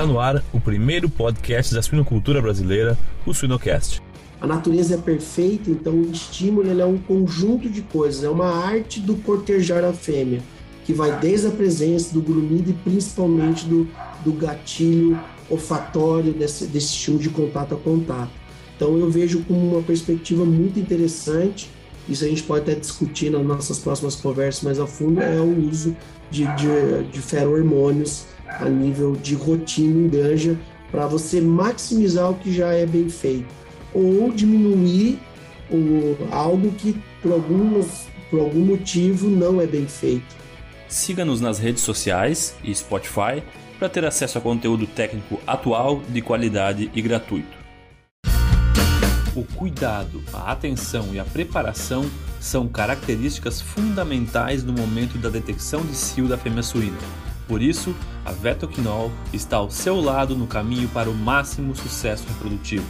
Está no ar o primeiro podcast da suinocultura brasileira, o Suinocast. A natureza é perfeita, então o estímulo é um conjunto de coisas, é uma arte do cortejar a fêmea, que vai desde a presença do grumido e principalmente do, do gatilho olfatório desse, desse estímulo de contato a contato. Então eu vejo como uma perspectiva muito interessante, isso a gente pode até discutir nas nossas próximas conversas mais a fundo, é o uso de, de, de ferro-hormônios a nível de rotina em granja para você maximizar o que já é bem feito ou diminuir o, algo que por, alguns, por algum motivo não é bem feito. Siga-nos nas redes sociais e Spotify para ter acesso a conteúdo técnico atual, de qualidade e gratuito. O cuidado, a atenção e a preparação são características fundamentais no momento da detecção de cio da fêmea suína. Por isso, a Vetoquinol está ao seu lado no caminho para o máximo sucesso reprodutivo.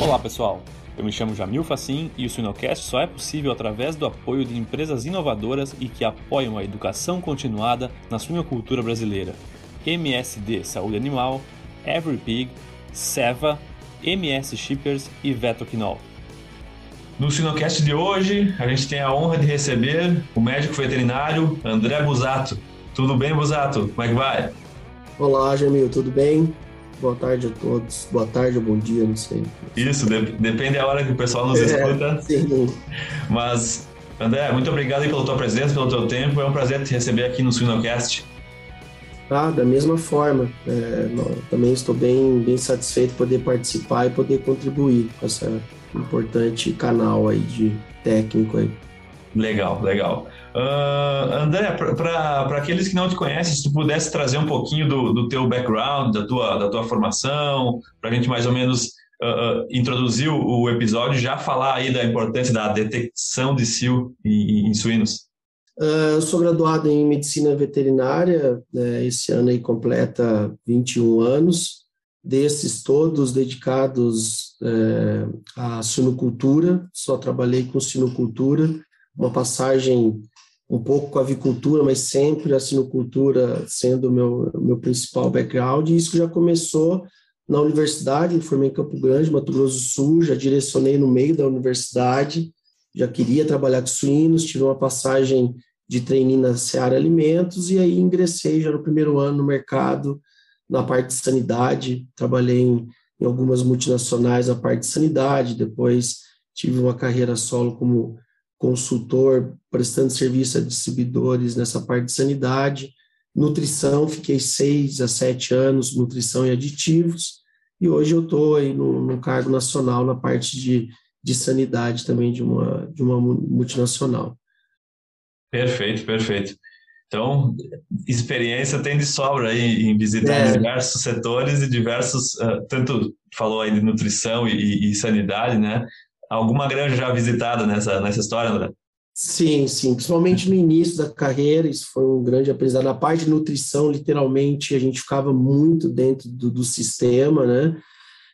Olá pessoal, eu me chamo Jamil Facim e o Suinocast só é possível através do apoio de empresas inovadoras e que apoiam a educação continuada na suinocultura brasileira. MSD Saúde Animal, EveryPig, Seva, MS Shippers e Vetoquinol. No Sinocast de hoje, a gente tem a honra de receber o médico veterinário André Busato. Tudo bem, Busato? Como é que vai? Olá, Jamil, tudo bem? Boa tarde a todos. Boa tarde ou bom dia, não sei. Isso, de depende da hora que o pessoal nos é, escuta. Sim. Mas, André, muito obrigado pela tua presença, pelo teu tempo. É um prazer te receber aqui no Suinocast. Ah, da mesma forma. É, também estou bem, bem satisfeito de poder participar e poder contribuir com essa importante canal aí de técnico aí. Legal, legal. Uh, André, para aqueles que não te conhecem, se tu pudesse trazer um pouquinho do, do teu background, da tua, da tua formação, para a gente mais ou menos uh, uh, introduzir o, o, episódio, já falar aí da importância da detecção de cio em, em suínos. eu sou graduado em Medicina Veterinária, né, esse ano aí completa 21 anos, desses todos dedicados é, à sinocultura, só trabalhei com sinocultura, uma passagem um pouco com a avicultura, mas sempre a sinocultura sendo o meu, meu principal background, e isso já começou na universidade, me formei em Campo Grande, Mato Grosso do Sul, já direcionei no meio da universidade, já queria trabalhar com suínos, tive uma passagem de treininho na Seara Alimentos, e aí ingressei já no primeiro ano no mercado, na parte de sanidade, trabalhei em, em algumas multinacionais na parte de sanidade, depois tive uma carreira solo como consultor, prestando serviço a distribuidores nessa parte de sanidade. Nutrição, fiquei seis a sete anos, nutrição e aditivos, e hoje eu estou aí no, no, cargo nacional na parte de, de sanidade também de uma, de uma multinacional. Perfeito, perfeito. Então, experiência tem de sobra aí em visitar é. diversos setores e diversos, uh, tanto falou aí de nutrição e, e, sanidade, né? alguma granja já visitada nessa, nessa história, André? Sim, sim, principalmente no início da carreira, isso foi um grande aprendizado. Na parte de nutrição, literalmente, a gente ficava muito dentro do, do sistema, né?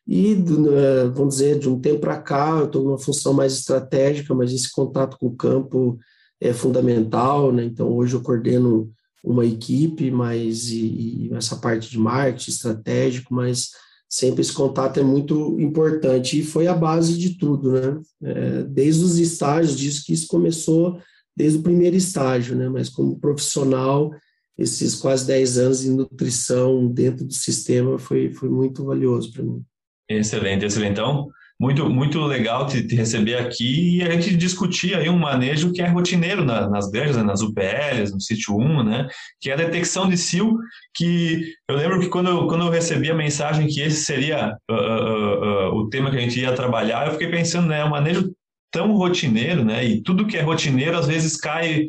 E, eh, vamos dizer, de um tempo para cá, eu estou numa função mais estratégica, mas esse contato com o campo é fundamental, né? Então, hoje eu coordeno uma equipe, mas e, e essa parte de marketing estratégico, mas sempre esse contato é muito importante e foi a base de tudo, né? É, desde os estágios, disso que isso começou desde o primeiro estágio, né? Mas como profissional, esses quase 10 anos de nutrição dentro do sistema foi, foi muito valioso para mim. Excelente, excelente. Então, muito, muito legal te, te, receber aqui e a gente discutir aí um manejo que é rotineiro na, nas granjas, né, nas UPLs, no sítio 1, né, que é a detecção de cio, que eu lembro que quando eu, quando eu recebi a mensagem que esse seria uh, uh, uh, o tema que a gente ia trabalhar, eu fiquei pensando, né, é um manejo tão rotineiro, né, e tudo que é rotineiro às vezes cai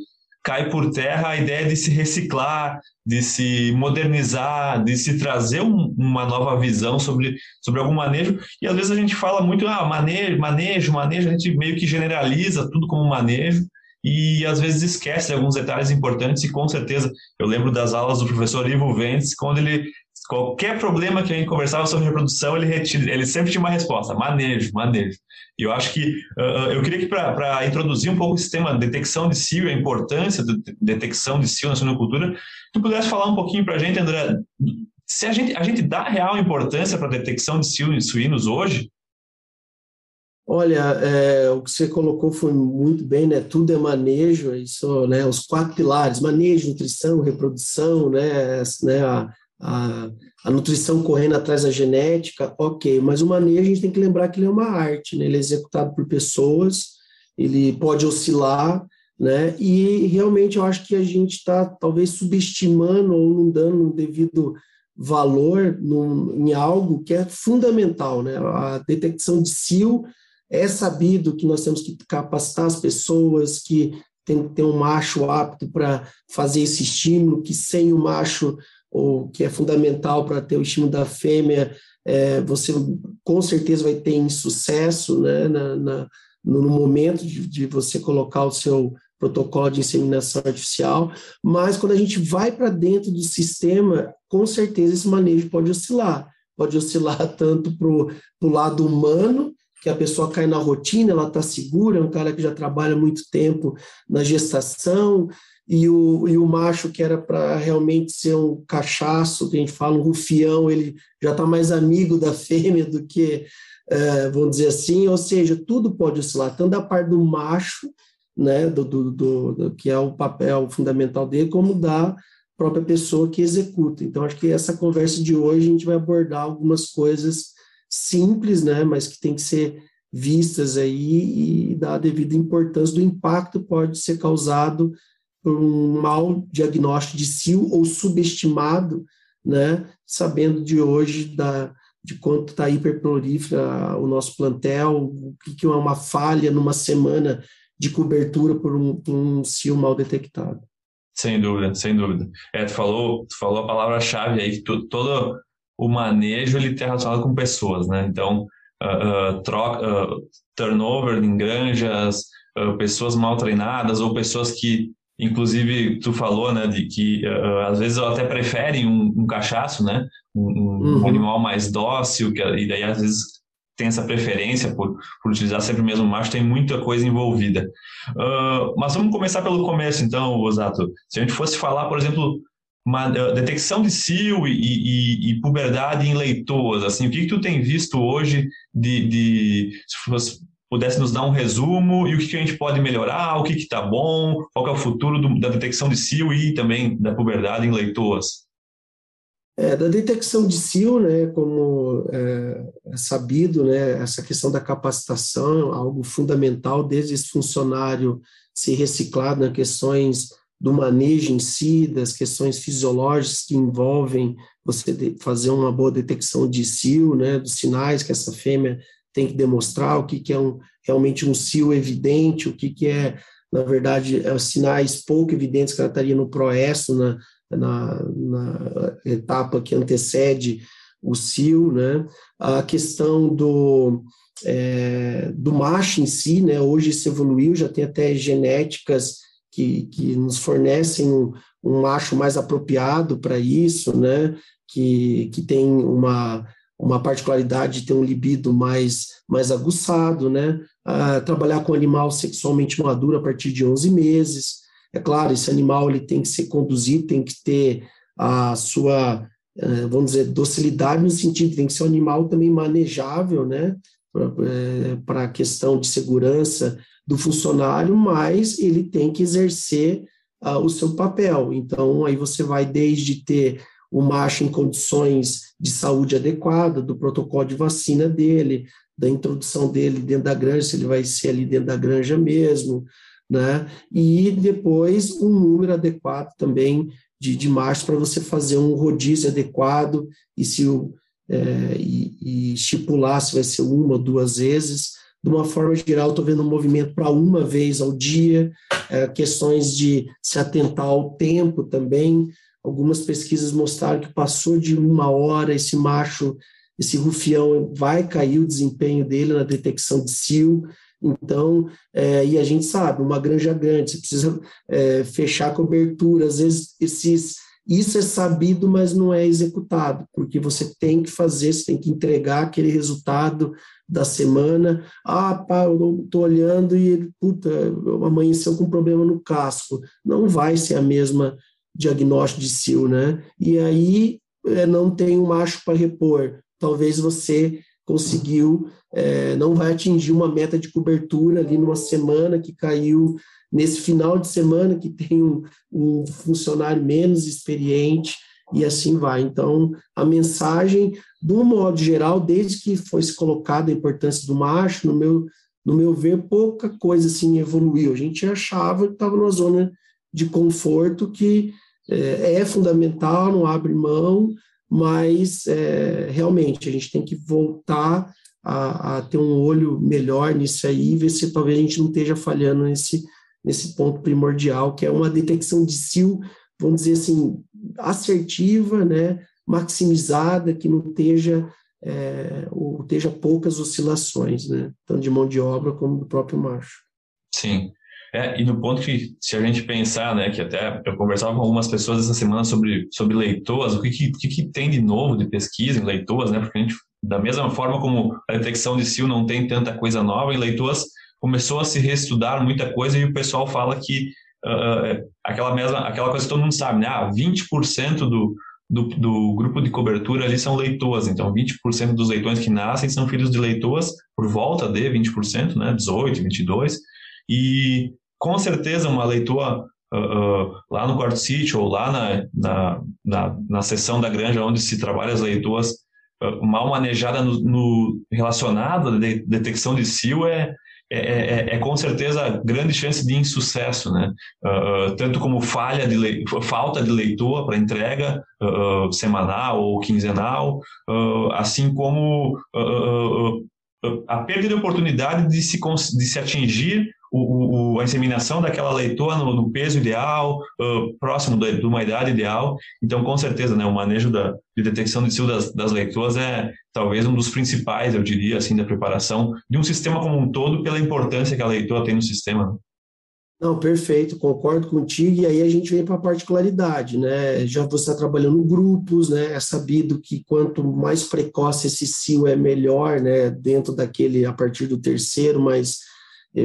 cai por terra a ideia de se reciclar, de se modernizar, de se trazer um, uma nova visão sobre, sobre algum manejo. E às vezes a gente fala muito, ah, manejo, manejo, manejo, a gente meio que generaliza tudo como manejo e às vezes esquece alguns detalhes importantes e com certeza eu lembro das aulas do professor Ivo Ventes quando ele qualquer problema que a gente conversava sobre reprodução, ele, retira, ele sempre tinha uma resposta: manejo, manejo. E eu acho que uh, eu queria que, para introduzir um pouco o sistema de detecção de cio, a importância da de detecção de cio na suinocultura, tu pudesse falar um pouquinho para a gente, André, se a gente, a gente dá real importância para a detecção de cio em suínos hoje? Olha, é, o que você colocou foi muito bem, né? Tudo é manejo, isso, né? Os quatro pilares: manejo, nutrição, reprodução, né? né? A, a, a, nutrição correndo atrás da genética, ok. Mas o manejo a gente tem que lembrar que ele é uma arte, né? Ele é executado por pessoas, ele pode oscilar, né? E realmente eu acho que a gente está talvez subestimando ou não dando um devido valor num, em algo que é fundamental, né? A detecção de cio é sabido que nós temos que capacitar as pessoas, que tem que ter um macho apto para fazer esse estímulo, que sem o macho, ou que é fundamental para ter o estímulo da fêmea, é, você com certeza vai ter insucesso né, na, na, no momento de, de você colocar o seu protocolo de inseminação artificial, mas quando a gente vai para dentro do sistema, com certeza esse manejo pode oscilar. Pode oscilar tanto para o lado humano, que a pessoa cai na rotina, ela está segura, é um cara que já trabalha muito tempo na gestação, e o, e o macho que era para realmente ser um cachaço, que a gente fala, um rufião, ele já está mais amigo da fêmea do que, é, vamos dizer assim, ou seja, tudo pode oscilar, tanto da parte do macho, né, do, do, do, do que é o papel fundamental dele, como da própria pessoa que executa. Então, acho que essa conversa de hoje a gente vai abordar algumas coisas simples, né, mas que tem que ser vistas aí e dar a devida importância do impacto que pode ser causado um mau diagnóstico de cio ou subestimado, né, sabendo de hoje da, de quanto está hiperprolífera o nosso plantel, o que, é uma falha numa semana de cobertura por um, um cio mal detectado. Sem dúvida, sem dúvida. É, tu falou, tu falou a palavra-chave aí, que tu, todo o manejo ele está relacionado com pessoas, né? Então, uh, uh, troca, uh, turnover em granjas, pessoas mal treinadas ou pessoas que, inclusive, tu falou, né, de que às vezes até preferem um, um cachaço, né? Um, um uhum. animal mais dócil, que, e daí às vezes tem essa preferência por, por utilizar sempre o mesmo macho, tem muita coisa envolvida. Uh, mas vamos começar pelo começo, então, Osato. Se a gente fosse falar, por exemplo, uma uh, detecção de cio e, e, e, puberdade em leitoas, assim, o que, que tu tem visto hoje de, de se fosse, pudesse nos dar um resumo e o que, que a gente pode melhorar, o que está bom, qual é o futuro do, da detecção de cio e também da puberdade em leitoas? É, da detecção de cio, né, como é, é, sabido, né, essa questão da capacitação, algo fundamental desde esse funcionário se reciclar nas questões do manejo em si, das questões fisiológicas que envolvem você fazer uma boa detecção de cio, né, dos sinais que essa fêmea tem que demonstrar, o que, que é um, realmente um cio evidente, o que, que é, na verdade, é, sinais pouco evidentes que ela estaria no proesto, na, na, na etapa que antecede o cio, né? A questão do, é, do macho em si, né? Hoje se evoluiu, já tem até genéticas que, que nos fornecem um, um macho mais apropriado para isso, né? Que, que tem uma, uma particularidade de ter um libido mais, mais aguçado, né? Ah, trabalhar com animal sexualmente maduro a partir de 11 meses, é claro, esse animal ele tem que ser conduzido, tem que ter a sua, eh, vamos dizer, docilidade no sentido, tem que ser um animal também manejável, né, para eh, a questão de segurança do funcionário, mas ele tem que exercer uh, o seu papel. Então, aí você vai desde ter o macho em condições de saúde adequada, do protocolo de vacina dele, da introdução dele dentro da granja, se ele vai ser ali dentro da granja mesmo, né? E depois um número adequado também de, de machos para você fazer um rodízio adequado e se o, é, e, e, estipular se vai ser uma ou duas vezes. De uma forma geral, estou vendo um movimento para uma vez ao dia, é, questões de se atentar ao tempo também. Algumas pesquisas mostraram que passou de uma hora, esse macho, esse rufião, vai cair o desempenho dele na detecção de cio. Então, é, e a gente sabe, uma granja grande, você precisa é, fechar a cobertura, às vezes esses, isso é sabido, mas não é executado, porque você tem que fazer, você tem que entregar aquele resultado da semana. Ah, pá, eu estou olhando e puta, amanheceu com problema no casco. Não vai ser a mesma diagnóstico de sil, né? E aí é, não tem um macho para repor. Talvez você conseguiu, é, não vai atingir uma meta de cobertura ali numa semana que caiu nesse final de semana que tem um, um funcionário menos experiente e assim vai. Então, a mensagem, um modo geral, desde que foi colocada a importância do macho, no meu, no meu ver, pouca coisa assim evoluiu. A gente achava que estava numa zona de conforto que é, é fundamental, não abre mão, mas é, realmente a gente tem que voltar a, a, ter um olho melhor nisso aí, ver se talvez a gente não esteja falhando nesse, nesse ponto primordial, que é uma detecção de sil, vamos dizer assim, assertiva, né, maximizada, que não esteja, é, ou esteja poucas oscilações, né, tanto de mão de obra como do próprio macho. Sim. É, e no ponto que, se a gente pensar, né, que até eu conversava com algumas pessoas essa semana sobre, sobre leitoas, o que, que, que tem de novo de pesquisa em leitoas, né, porque a gente, da mesma forma como a detecção de sil não tem tanta coisa nova, em leitoas começou a se reestudar muita coisa e o pessoal fala que uh, aquela mesma aquela coisa que todo mundo sabe, né? Ah, 20% do, do, do, grupo de cobertura ali são leitoas, então 20% dos leitões que nascem são filhos de leitoas, por volta de 20%, né? 18, 22, e com certeza uma leitoa uh, uh, lá no quarto sítio ou lá na, na, na, na da granja onde se trabalha as leitoas mal manejada no, no relacionado à de, detecção de cio é, é, é, é, é, com certeza grande chance de insucesso, né? Uh, tanto como falha de falta de leitor para entrega uh, semanal ou quinzenal, uh, assim como a perda de oportunidade de se, de se atingir o, a inseminação daquela leitoa no, no peso ideal, uh, próximo de, uma idade ideal. Então, com certeza, né, o manejo da, de detecção de cio das, das leitoas é talvez um dos principais, eu diria, assim, da preparação de um sistema como um todo, pela importância que a leitoa tem no sistema. Não, perfeito, concordo contigo. E aí a gente vem para a particularidade, né? Já você está trabalhando em grupos, né? É sabido que quanto mais precoce esse cio é melhor, né? Dentro daquele, a partir do terceiro, mas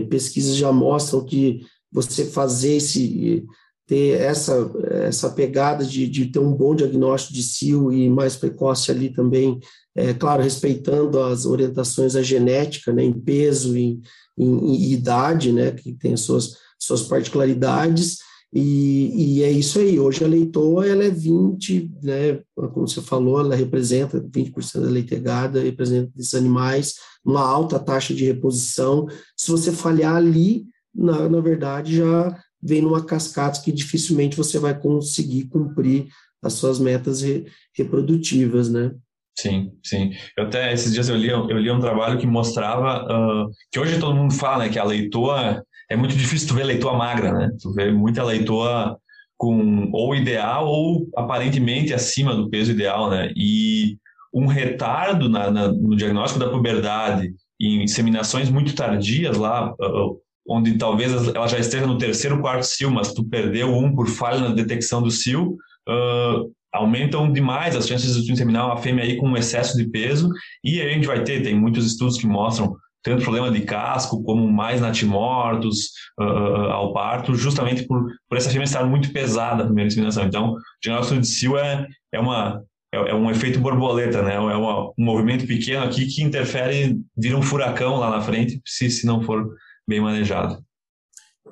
pesquisas já mostram que você fazer esse ter essa essa pegada de, de ter um bom diagnóstico de cio e mais precoce ali também, é claro, respeitando as orientações da genética, né, em peso, em, em, em idade, né, que tem suas suas particularidades, e, e, é isso aí. Hoje a leitoa ela é 20, né? Como você falou, ela representa 20% da leitegada, representa esses animais, uma alta taxa de reposição. Se você falhar ali, na, na verdade, já vem numa cascata que dificilmente você vai conseguir cumprir as suas metas re, reprodutivas, né? Sim, sim. Eu até esses dias eu li, eu li um trabalho que mostrava uh, que hoje todo mundo fala né, que a leitoa é muito difícil tu ver leitoa magra, né? Tu vê muita leitoa com ou ideal ou aparentemente acima do peso ideal, né? E um retardo na, na, no diagnóstico da puberdade em inseminações muito tardias lá, ah, ah, onde talvez ela já esteja no terceiro, quarto cio, mas tu perdeu um por falha na detecção do cio, uh, aumentam demais as chances de tu inseminar uma fêmea aí com um excesso de peso, e aí a gente vai ter, tem muitos estudos que mostram tanto problema de casco como mais natimortos uh, ao parto, justamente por, por essa fêmea estar muito pesada na primeira inseminação. Então, o diagnóstico de cio é, é, uma, é, é um efeito borboleta, né? É uma, um movimento pequeno aqui que interfere, vira um furacão lá na frente, se, se não for bem manejado.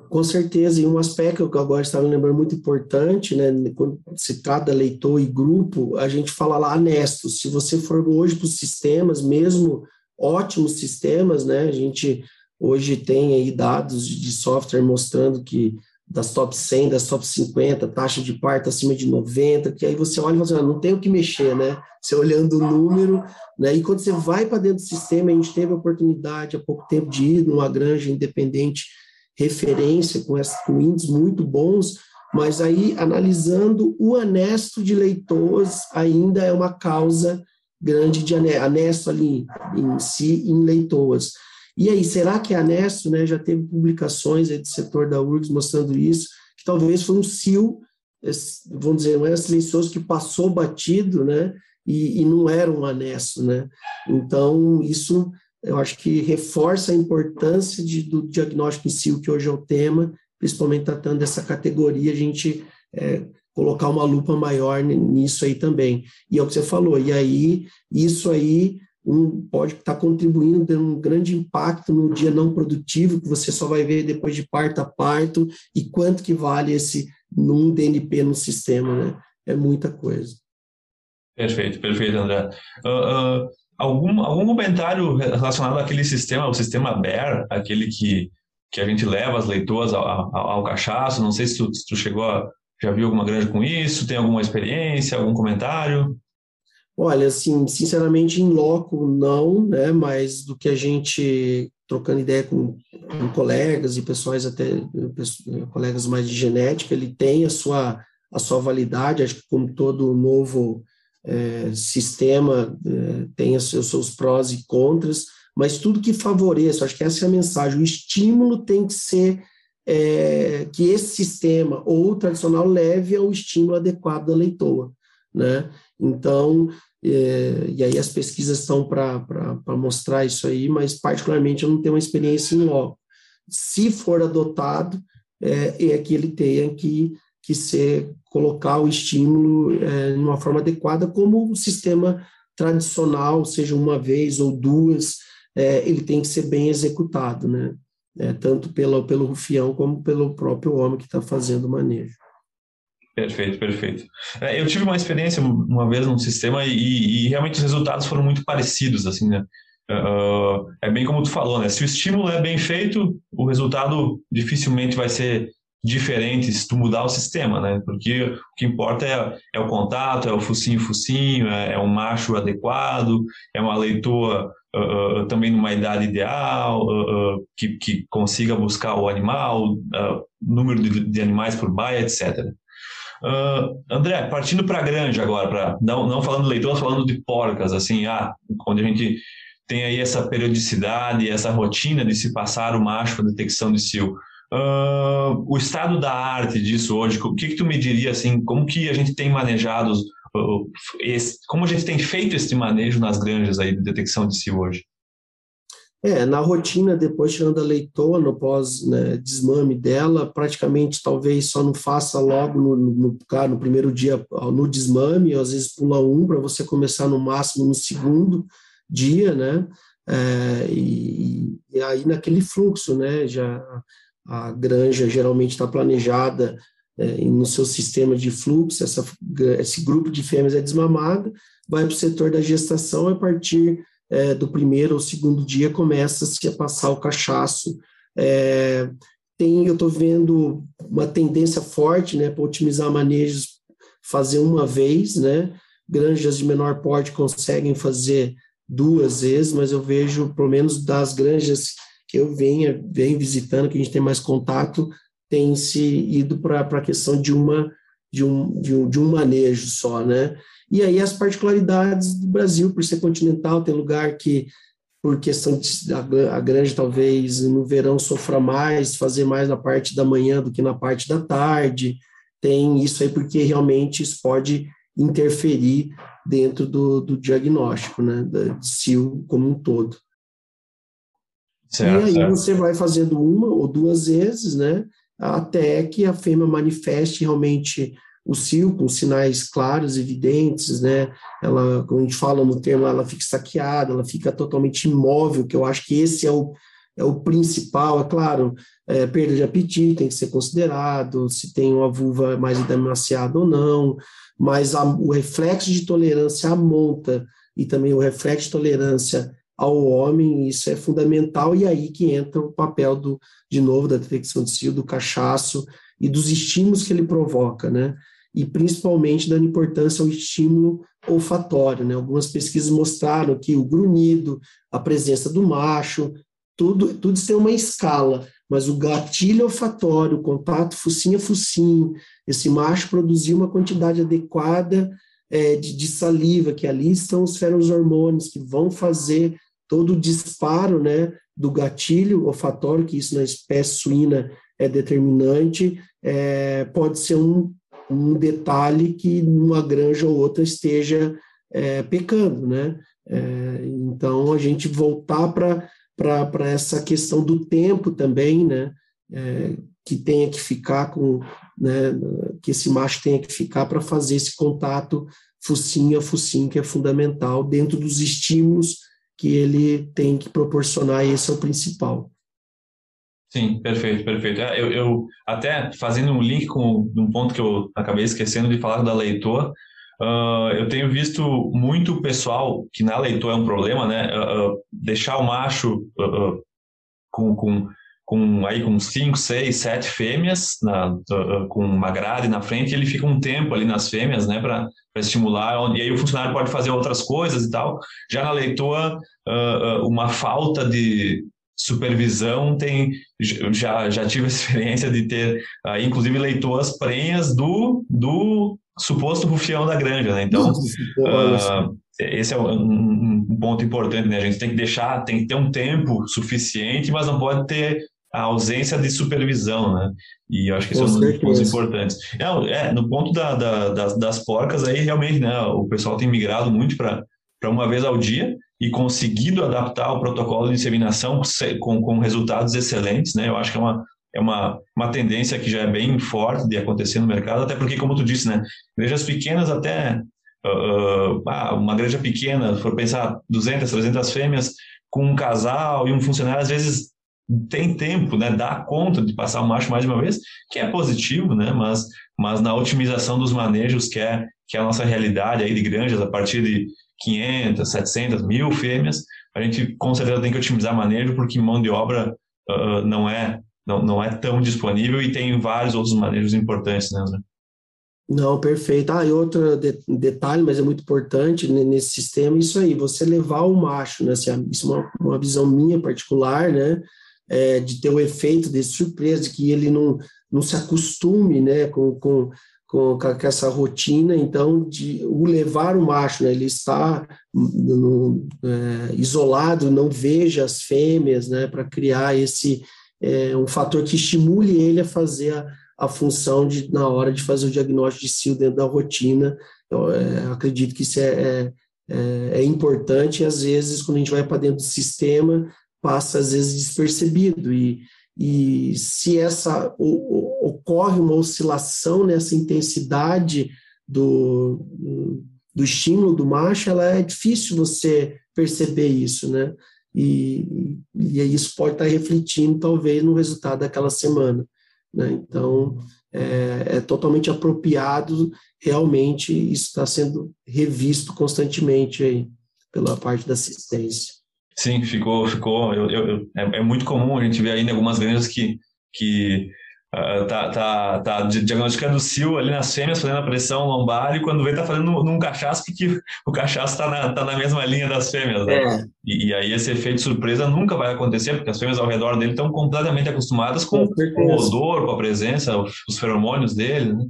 Com certeza, e um aspecto que eu agora estava lembrando muito importante, né, quando se trata leitor e grupo, a gente fala lá anestos. Se você for hoje para os sistemas, mesmo ótimos sistemas, né? A gente hoje tem aí dados de software mostrando que das top 100, das top 50, taxa de parto acima de 90, que aí você olha e fala assim, ah, não tem o que mexer, né? Você olhando o número, né? E quando você vai para dentro do sistema, a gente teve a oportunidade há pouco tempo de ir numa granja independente referência com, essa, com índices muito bons, mas aí analisando o anesto de leitores ainda é uma causa grande de Anesto ali em si, em leitoas. E aí, será que a Anesto né, já teve publicações aí do setor da URGS mostrando isso, que talvez foi um cio vamos dizer, era silencioso que passou batido, né? E, e não era um anesso, né? Então, isso eu acho que reforça a importância de, do diagnóstico em si, que hoje é o tema, principalmente tratando dessa categoria, a gente é, colocar uma lupa maior nisso aí também. E é o que você falou, e aí, isso aí um, pode estar contribuindo, tendo um grande impacto no dia não produtivo, que você só vai ver depois de parto a parto, e quanto que vale esse num DNP no sistema, né? É muita coisa. Perfeito, perfeito, André. Uh, uh, algum, algum comentário relacionado àquele sistema, o sistema BEAR, aquele que, que a gente leva as leitoas ao, ao, ao cachaço, não sei se tu, se tu chegou a, já viu alguma granja com isso, tem alguma experiência, algum comentário? Olha, assim, sinceramente, em loco não, né, mas do que a gente, trocando ideia com, com colegas e pessoas até, colegas mais de genética, ele tem a sua, a sua validade, acho que como todo novo é, sistema é, tem os seus, seus prós e contras, mas tudo que favoreça, acho que essa é a mensagem, o estímulo tem que ser é, que esse sistema ou tradicional leve ao estímulo adequado da leitoa, né? Então, é, e aí as pesquisas estão para mostrar isso aí, mas particularmente eu não tenho uma experiência em loco. Se for adotado, é, é que ele tenha que, que ser, colocar o estímulo é, de uma forma adequada, como o sistema tradicional, seja uma vez ou duas, é, ele tem que ser bem executado, né? É, tanto pelo, pelo rufião como pelo próprio homem que está fazendo o manejo. Perfeito, perfeito. É, eu tive uma experiência uma vez num sistema e, e realmente os resultados foram muito parecidos, assim, né? Uh, é bem como tu falou, né? Se o estímulo é bem feito, o resultado dificilmente vai ser diferente se tu mudar o sistema, né? Porque o que importa é, é o contato, é o focinho-focinho, é, é um macho adequado, é uma leitoa uh, também numa idade ideal, uh, que, que consiga buscar o animal, número de, de animais por baia, etc. André, partindo para a granja agora, pra, não, não falando de leitores, falando de porcas, assim, ah, onde a gente tem aí essa periodicidade, essa rotina de se passar o macho para detecção de cio. Uh, o estado da arte disso hoje, o que, que tu me diria, assim, como que a gente tem manejado, uh, esse, como a gente tem feito esse manejo nas granjas aí de detecção de cio hoje? É, na rotina, depois tirando a leitoa, no pós-desmame né, dela, praticamente talvez só não faça logo no, no, no primeiro dia no desmame, às vezes pula um para você começar no máximo no segundo dia, né? É, e, e, aí naquele fluxo, né? Já a granja geralmente está planejada no seu sistema de fluxo, essa, esse grupo de fêmeas é desmamado, vai para o setor da gestação a partir é, do primeiro ou segundo dia começa-se a passar o cachaço. É, tem, eu estou vendo uma tendência forte né, para otimizar manejos, fazer uma vez, né? Granjas de menor porte conseguem fazer duas vezes, mas eu vejo, pelo menos das granjas que eu venho, venho visitando, que a gente tem mais contato, tem se ido para a questão de uma de um, de um, de um manejo só, né? E aí as particularidades do Brasil, por ser continental, tem lugar que, por questão de a, a grande talvez no verão sofra mais, fazer mais na parte da manhã do que na parte da tarde. Tem isso aí porque realmente isso pode interferir dentro do, do diagnóstico, né, da CIL como um todo. Certo, e aí certo. você vai fazendo uma ou duas vezes, né, até que a fêmea manifeste realmente o cio com sinais claros, evidentes, né? Ela, como a gente fala no termo, ela fica saqueada, ela fica totalmente imóvel, que eu acho que esse é o, é o principal. É claro, é, perda de apetite tem que ser considerado, se tem uma vulva mais emaciada ou não, mas a, o reflexo de tolerância à monta e também o reflexo de tolerância ao homem, isso é fundamental, e aí que entra o papel do, de novo, da detecção de cio, do cachaço e dos estímulos que ele provoca, né? e principalmente dando importância ao estímulo olfatório. Né? Algumas pesquisas mostraram que o grunhido, a presença do macho, tudo, tudo isso tem uma escala, mas o gatilho olfatório, o contato focinho a focinho, esse macho produzir uma quantidade adequada é, de, de, saliva, que ali estão os ferohormônios que vão fazer todo o disparo né, do gatilho olfatório, que isso na espécie suína é determinante, é, pode ser um um detalhe que numa granja ou outra esteja é, pecando, né? É, então, a gente voltar para essa questão do tempo também, né? Que tenha que ficar com, né, que esse macho tenha que ficar para fazer esse contato focinho a focinho, que é fundamental dentro dos estímulos que ele tem que proporcionar, esse é o principal. Sim, perfeito, perfeito. É, eu, eu, até fazendo um link com um ponto que eu acabei esquecendo de falar da leitor, uh, eu tenho visto muito pessoal que na leitor é um problema, né? Uh, uh, deixar o macho com, com, com aí com cinco, seis, sete fêmeas na, com uma grade na frente, e ele fica um tempo ali nas fêmeas, né? Para estimular, e aí o funcionário pode fazer outras coisas e tal. Já na leitor, uma falta de supervisão tem já já tive a experiência de ter uh, inclusive leitoras prenhas do do suposto rufião da granja né então uh, esse é um, um, ponto importante né a gente tem que deixar tem que ter um tempo suficiente mas não pode ter a ausência de supervisão né e eu acho que isso é um dos pontos importantes é, é, no ponto da, da, das, das porcas aí realmente né o pessoal tem migrado muito para uma vez ao dia e conseguido adaptar o protocolo de inseminação com, com resultados excelentes, né? Eu acho que é uma, é uma, uma tendência que já é bem forte de acontecer no mercado, até porque, como tu disse, né? Igrejas pequenas até... Uh, uma igreja pequena, for pensar 200, 300 fêmeas, com um casal e um funcionário, às vezes tem tempo, né, dá conta de passar o macho mais de uma vez, que é positivo, né, mas, mas na otimização dos manejos, que é, que é a nossa realidade aí de granjas, a partir de 500, 700, mil fêmeas, a gente com certeza tem que otimizar manejo, porque mão de obra uh, não, é, não, não é tão disponível e tem vários outros manejos importantes, né, André? Não, perfeito. Ah, e outro de, detalhe, mas é muito importante nesse sistema, isso aí, você levar o macho, né, assim, isso é uma, uma visão minha particular, né, é, de ter o efeito de surpresa, que ele não, não se acostume, né, com, com com, com essa rotina, então, de o levar o macho, né, ele está no, é, isolado, não veja as fêmeas, né, para criar esse é, um fator que estimule ele a fazer a, a função de na hora de fazer o diagnóstico de cio dentro da rotina. Eu é, acredito que isso é, é, é, é importante e às vezes quando a gente vai para dentro do sistema passa às vezes despercebido e e se essa o, ocorre uma oscilação nessa intensidade do, do estímulo do macho, ela é difícil você perceber isso, né? E, e isso pode estar refletindo, talvez, no resultado daquela semana. Né? Então, é, é totalmente apropriado, realmente, isso está sendo revisto constantemente aí pela parte da assistência. Sim, ficou, ficou. Eu, eu, é, é, muito comum a gente ver ainda algumas granjas que, que uh, tá, tá, tá diagnosticando o cio ali nas fêmeas, fazendo a pressão lombar, e quando vê, tá fazendo num cachaço, porque o cachaço tá na, tá na mesma linha das fêmeas, né? É. E, e, aí esse efeito surpresa nunca vai acontecer, porque as fêmeas ao redor dele estão completamente acostumadas com, com o odor, com a presença, os feromônios dele, né?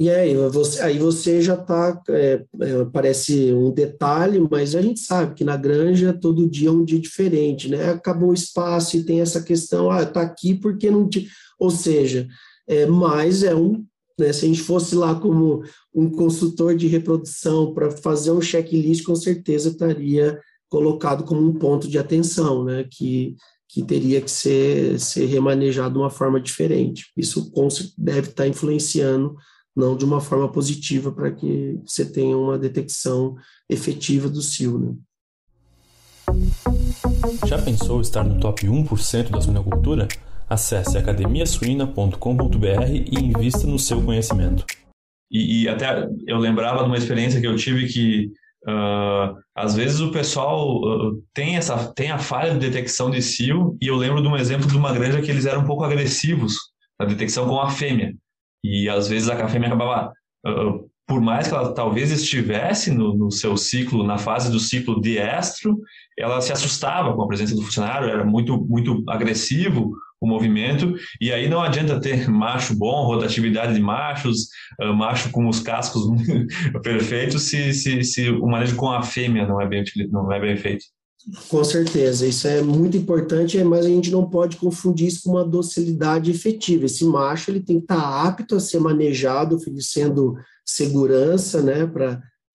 E aí você, aí você já está, é, é, parece um detalhe, mas a gente sabe que na granja todo dia é um dia diferente, né? Acabou o espaço e tem essa questão, ah, tá aqui porque não tinha. Ou seja, é, mas é um. Né, se a gente fosse lá como um consultor de reprodução para fazer um checklist, com certeza estaria colocado como um ponto de atenção, né? Que, que teria que ser, ser remanejado de uma forma diferente. Isso deve estar tá influenciando não de uma forma positiva para que você tenha uma detecção efetiva do cio. Né? Já pensou estar no top 1% da suinocultura? Acesse academiasuina.com.br e invista no seu conhecimento. E, e, até eu lembrava de uma experiência que eu tive que uh, às vezes o pessoal uh, tem essa tem a falha de detecção de cio e eu lembro de um exemplo de uma granja que eles eram um pouco agressivos na detecção com a fêmea. E às vezes a fêmea acabava, uh, por mais que ela talvez estivesse no, no, seu ciclo, na fase do ciclo de estro, ela se assustava com a presença do funcionário, era muito, muito agressivo o movimento, e aí não adianta ter macho bom, rotatividade de machos, uh, macho com os cascos perfeitos, se, se, se o manejo com a fêmea não é bem, não é bem feito. Com certeza, isso é muito importante, mas a gente não pode confundir isso com uma docilidade efetiva. Esse macho ele tem que estar apto a ser manejado, oferecendo segurança né,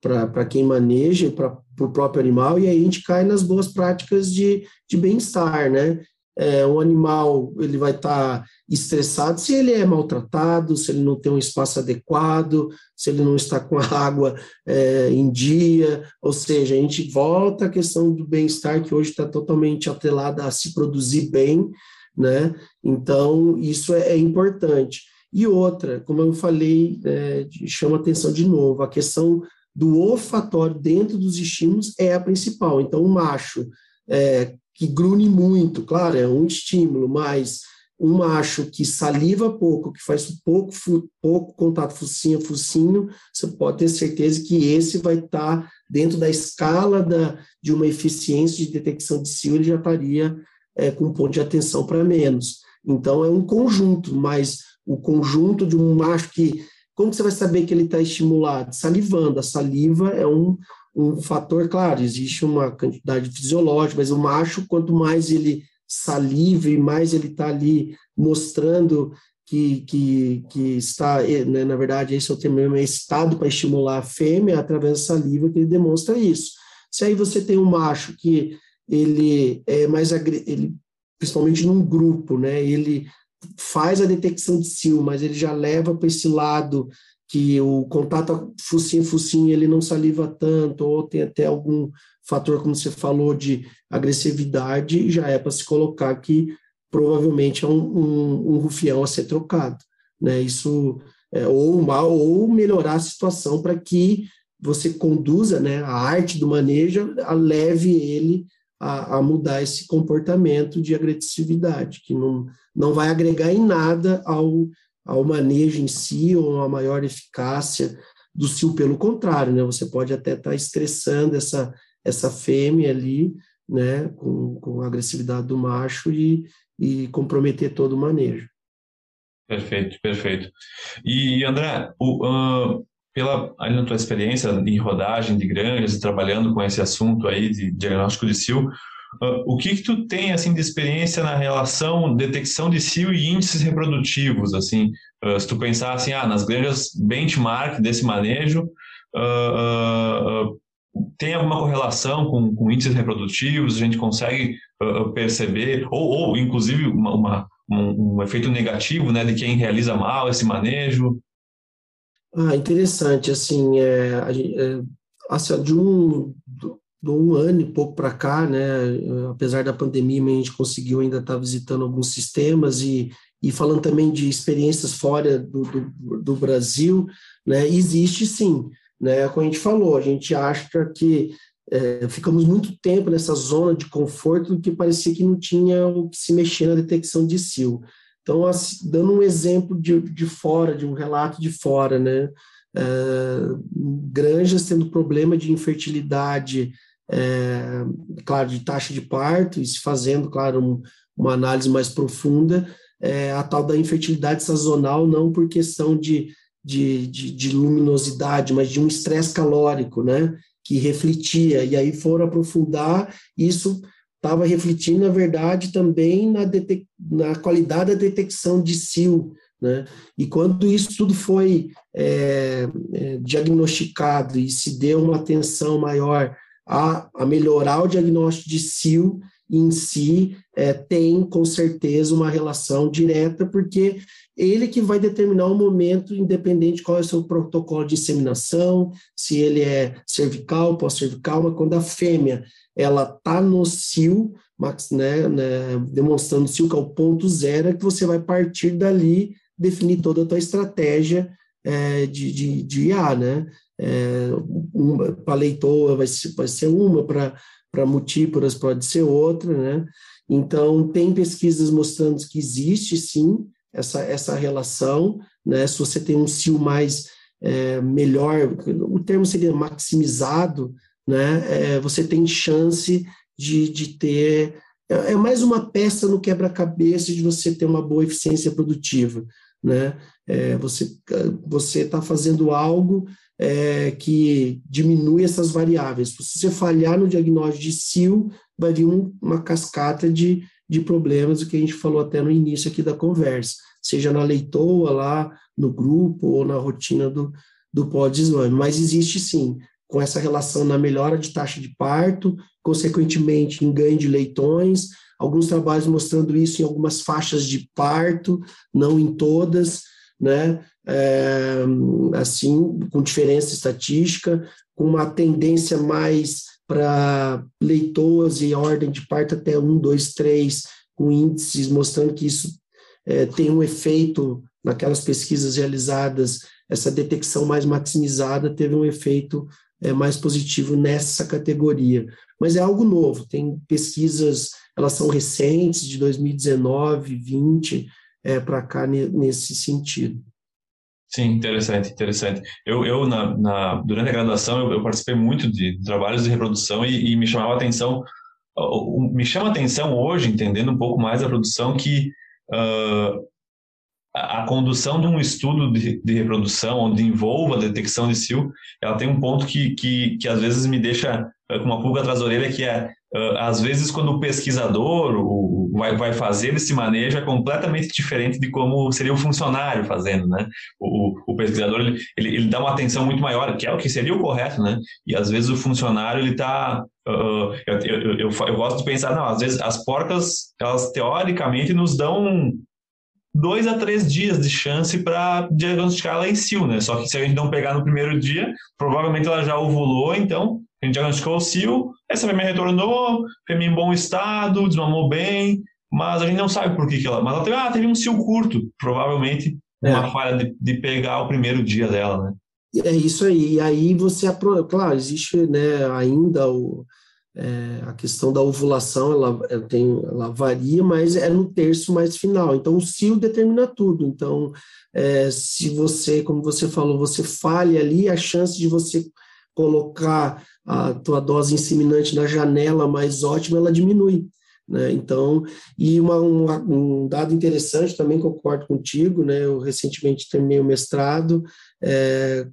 para quem maneja, para o próprio animal, e aí a gente cai nas boas práticas de, de bem-estar. Né? É, um animal ele vai estar tá estressado se ele é maltratado, se ele não tem um espaço adequado, se ele não está com a água é, em dia, ou seja, a gente volta à questão do bem-estar que hoje está totalmente atrelada a se produzir bem, né? Então isso é, é importante. E outra, como eu falei, é, chama atenção de novo, a questão do olfatório dentro dos estímulos é a principal. Então, o macho é, que grune muito, claro, é um estímulo, mas um macho que saliva pouco, que faz pouco, pouco contato focinho a focinho, você pode ter certeza que esse vai estar tá dentro da escala da, de uma eficiência de detecção de cio, ele já estaria é, com um ponto de atenção para menos. Então, é um conjunto, mas o conjunto de um macho que. Como você vai saber que ele está estimulado? Salivando. A saliva é um, um fator, claro, existe uma quantidade fisiológica, mas o macho, quanto mais ele saliva e mais ele está ali mostrando que, que, que está, né, na verdade, esse é o termo, é estado para estimular a fêmea através da saliva que ele demonstra isso. Se aí você tem um macho que ele é mais, ele, principalmente num grupo, né, ele faz a detecção de cio, mas ele já leva para esse lado que o contato focinho-focinho ele não saliva tanto, ou tem até algum fator, como você falou, de agressividade, já é para se colocar que provavelmente é um, um, um, rufião a ser trocado. Né? Isso, é, ou, mal, ou melhorar a situação para que você conduza né, a arte do manejo, a leve ele a, a, mudar esse comportamento de agressividade, que não, não vai agregar em nada ao, ao manejo em si ou a maior eficácia do cio, pelo contrário, né? Você pode até estar tá estressando essa, essa fêmea ali, né, com, com a agressividade do macho e, e comprometer todo o manejo. Perfeito, perfeito. E André, o, uh, pela aí na tua experiência em rodagem de granjas trabalhando com esse assunto aí de diagnóstico de cio, Uh, o que que tu tem assim de experiência na relação detecção de cio e índices reprodutivos assim? Uh, se tu pensar assim ah nas granjas benchmark desse manejo uh, tem alguma correlação com, com, índices reprodutivos? A gente consegue perceber? Ou, ou inclusive uma, uma um, um, efeito negativo né de quem realiza mal esse manejo? Ah interessante assim é, é assim, de um de um ano e pouco para cá, né, apesar da pandemia, a gente conseguiu ainda estar tá visitando alguns sistemas e, e falando também de experiências fora do, do, do Brasil, né, existe sim, né, como a gente falou, a gente acha que é, ficamos muito tempo nessa zona de conforto que parecia que não tinha o que se mexer na detecção de sil. Então, assim, dando um exemplo de, de fora, de um relato de fora, né, é, granjas tendo problema de infertilidade, é, claro, de taxa de parto, e se fazendo, claro, um, uma análise mais profunda, é, a tal da infertilidade sazonal, não por questão de, de, de, de luminosidade, mas de um estresse calórico, né, que refletia, e aí foram aprofundar, isso estava refletindo, na verdade, também na, na qualidade da detecção de sil, né? E quando isso tudo foi é, é, diagnosticado e se deu uma atenção maior a, a melhorar o diagnóstico de SIL em si é, tem com certeza uma relação direta, porque ele que vai determinar o momento, independente qual é o seu protocolo de inseminação, se ele é cervical, pós-cervical, mas quando a fêmea ela está no cio, né, né, demonstrando cio que é o ponto zero, é que você vai partir dali definir toda a tua estratégia é, de, de, de IA, né? É, para leitoa vai ser, vai ser uma, para multíporas pode ser outra, né? Então, tem pesquisas mostrando que existe, sim, essa, essa relação, né? Se você tem um cio mais é, melhor, o termo seria maximizado, né? É, você tem chance de, de ter... É, é mais uma peça no quebra-cabeça de você ter uma boa eficiência produtiva, né? É, você você está fazendo algo é, que diminui essas variáveis. Se você falhar no diagnóstico de SIL, vai vir um, uma cascata de, de problemas, o que a gente falou até no início aqui da conversa, seja na leitoa lá, no grupo ou na rotina do, do pós-exame. Mas existe sim, com essa relação na melhora de taxa de parto, consequentemente em ganho de leitões, alguns trabalhos mostrando isso em algumas faixas de parto, não em todas, né? É, assim, com diferença estatística, com uma tendência mais para leitoas e ordem de parto até 1, 2, 3, com índices mostrando que isso é, tem um efeito naquelas pesquisas realizadas, essa detecção mais maximizada teve um efeito é, mais positivo nessa categoria. Mas é algo novo, tem pesquisas, elas são recentes, de 2019, 20, é, para cá nesse sentido. Sim, interessante, interessante. Eu, eu na, na durante a graduação, eu, eu, participei muito de trabalhos de reprodução e, e me chamava a atenção, me chama a atenção hoje, entendendo um pouco mais a produção, que uh, a, a condução de um estudo de, de, reprodução, onde envolva a detecção de cio, ela tem um ponto que, que, que às vezes me deixa uh, com uma pulga atrás da orelha, que é às vezes, quando o pesquisador o, vai, vai fazer esse manejo, é completamente diferente de como seria o funcionário fazendo, né? O, o pesquisador, ele, ele, ele, dá uma atenção muito maior, que é o que seria o correto, né? E às vezes o funcionário, ele está... Uh, eu, eu, eu, eu, gosto de pensar, não, às vezes as porcas, elas teoricamente nos dão dois a três dias de chance para diagnosticar ela em cio, né? Só que se a gente não pegar no primeiro dia, provavelmente ela já ovulou, então a gente diagnosticou o cio, essa fêmea retornou, fêmea em bom estado, desmamou bem, mas a gente não sabe por que, que ela. Mas ela teve, ah, teve um cio curto, provavelmente é. uma falha de, de, pegar o primeiro dia dela, né? É isso aí. E aí você, claro, existe né, ainda o, é, a questão da ovulação, ela, ela, tem, ela varia, mas é no terço mais final. Então, o cio determina tudo. Então, é, se você, como você falou, você falha ali, a chance de você colocar a tua dose inseminante na janela mais ótima, ela diminui. Né? Então, e uma, um, um, dado interessante, também concordo contigo, né? eu recentemente terminei o mestrado, é,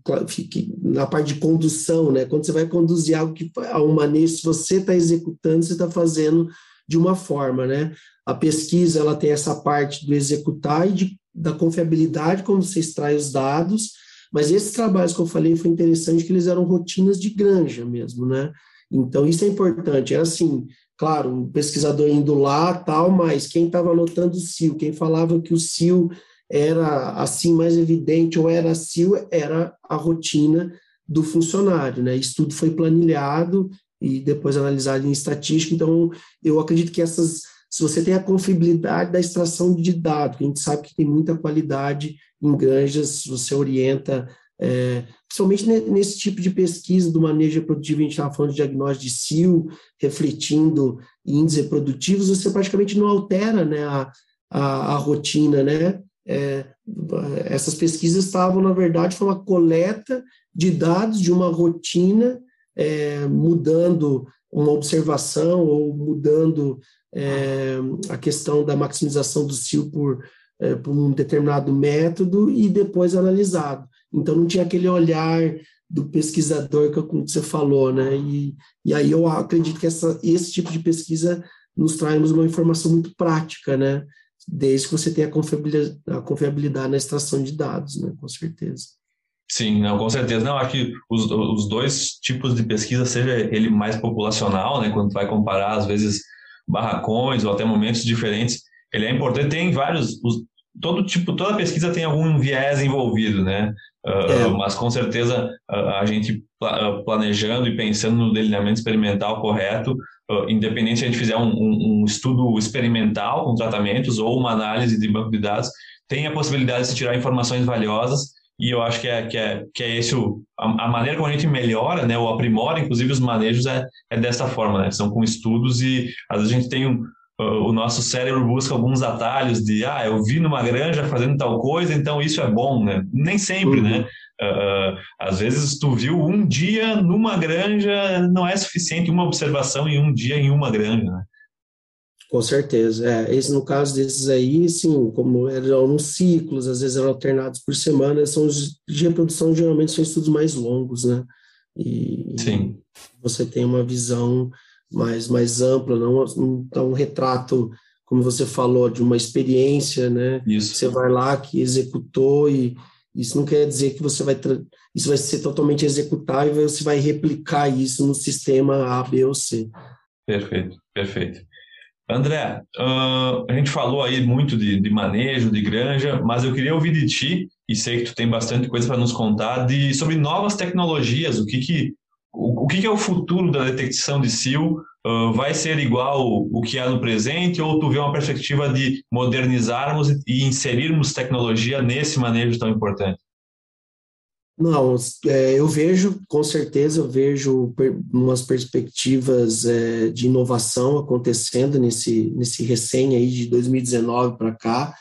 na parte de condução, né? quando você vai conduzir algo que a um manejo, se você está executando, você está fazendo de uma forma, né? A pesquisa ela tem essa parte do executar e de, da confiabilidade como você extrai os dados, mas esses trabalhos que eu falei foi interessante que eles eram rotinas de granja mesmo, né? Então isso é importante. Era assim, claro, o pesquisador indo lá, tal, mas quem estava anotando o CIO, quem falava que o CIO era assim mais evidente ou era CIO, era a rotina do funcionário, né? Isso tudo foi planilhado e depois analisado em estatística. Então, eu acredito que essas se você tem a confiabilidade da extração de dados, que a gente sabe que tem muita qualidade em granjas, você orienta, é, principalmente nesse tipo de pesquisa do manejo reprodutivo, a gente estava falando de diagnóstico de cio, refletindo índices reprodutivos, você praticamente não altera né, a, a, a rotina, né? É, essas pesquisas estavam, na verdade, foi uma coleta de dados de uma rotina, é, mudando uma observação ou mudando é, a questão da maximização do cio por, é, por um determinado método e depois analisado. Então, não tinha aquele olhar do pesquisador que você falou, né? E, e aí eu acredito que essa, esse tipo de pesquisa nos traz uma informação muito prática, né? Desde que você tenha a confiabilidade, a confiabilidade na extração de dados, né? Com certeza. Sim, não, com certeza. Não, acho que os, os dois tipos de pesquisa, seja ele mais populacional, né? Quando vai comparar, às vezes, barracões ou até momentos diferentes, ele é importante. Tem vários, os, todo tipo, toda pesquisa tem algum viés envolvido, né? Uh, é. Mas com certeza uh, a gente planejando e pensando no delineamento experimental correto, uh, independente se a gente fizer um, um, um, estudo experimental com tratamentos ou uma análise de banco de dados, tem a possibilidade de se tirar informações valiosas e eu acho que é, que é, que é esse o, a, a, maneira como a gente melhora, né, ou aprimora, inclusive, os manejos é, é dessa forma, né? São com estudos e às vezes a gente tem um, o nosso cérebro busca alguns atalhos de, ah, eu vi numa granja fazendo tal coisa, então isso é bom, né? Nem sempre, né? uhum. né? Uh, às vezes tu viu um dia numa granja, não é suficiente uma observação em um dia em uma granja, né? Com certeza. É, esse, no caso desses aí, sim, como eram ciclos, às vezes eram alternados por semana, são os de reprodução, geralmente são estudos mais longos, né? E, sim. você tem uma visão mais, mais ampla, não, não um retrato, como você falou, de uma experiência, né? Isso. Você vai lá que executou e isso não quer dizer que você vai isso vai ser totalmente executável você vai replicar isso no sistema A, B ou C. Perfeito, perfeito. André, uh, a gente falou aí muito de, de, manejo, de granja, mas eu queria ouvir de ti, e sei que tu tem bastante coisa para nos contar, de, sobre novas tecnologias, o que que, o, que, é o futuro da detecção de sil? Uh, vai ser igual o que há no presente, ou tu vê uma perspectiva de modernizarmos e inserirmos tecnologia nesse manejo tão importante? Não, é, eu vejo, com certeza, eu vejo per, umas perspectivas é, de inovação acontecendo nesse, nesse recém aí de 2019 para cá,